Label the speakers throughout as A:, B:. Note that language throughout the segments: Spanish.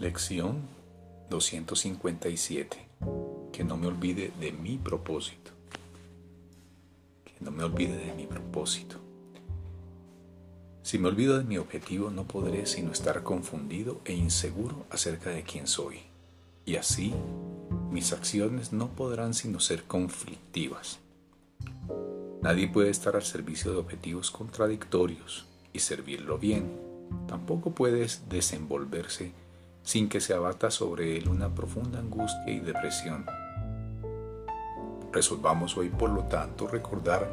A: Lección 257. Que no me olvide de mi propósito. Que no me olvide de mi propósito. Si me olvido de mi objetivo no podré sino estar confundido e inseguro acerca de quién soy. Y así mis acciones no podrán sino ser conflictivas. Nadie puede estar al servicio de objetivos contradictorios y servirlo bien. Tampoco puedes desenvolverse sin que se abata sobre él una profunda angustia y depresión. Resolvamos hoy, por lo tanto, recordar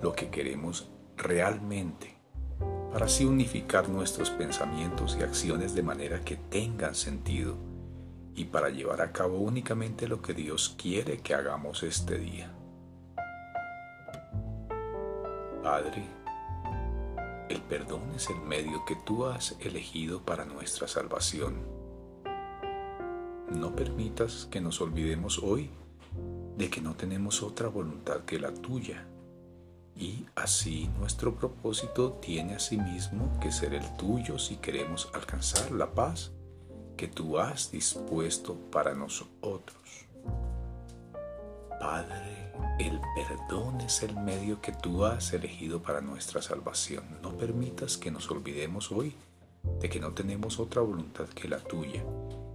A: lo que queremos realmente, para así unificar nuestros pensamientos y acciones de manera que tengan sentido y para llevar a cabo únicamente lo que Dios quiere que hagamos este día. Padre, el perdón es el medio que tú has elegido para nuestra salvación. No permitas que nos olvidemos hoy de que no tenemos otra voluntad que la tuya. Y así nuestro propósito tiene asimismo que ser el tuyo si queremos alcanzar la paz que tú has dispuesto para nosotros. Padre, el perdón es el medio que tú has elegido para nuestra salvación. No permitas que nos olvidemos hoy de que no tenemos otra voluntad que la tuya.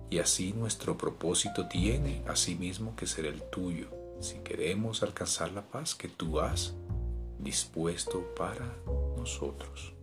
A: Y así nuestro propósito tiene asimismo que ser el tuyo, si queremos alcanzar la paz que tú has dispuesto para nosotros.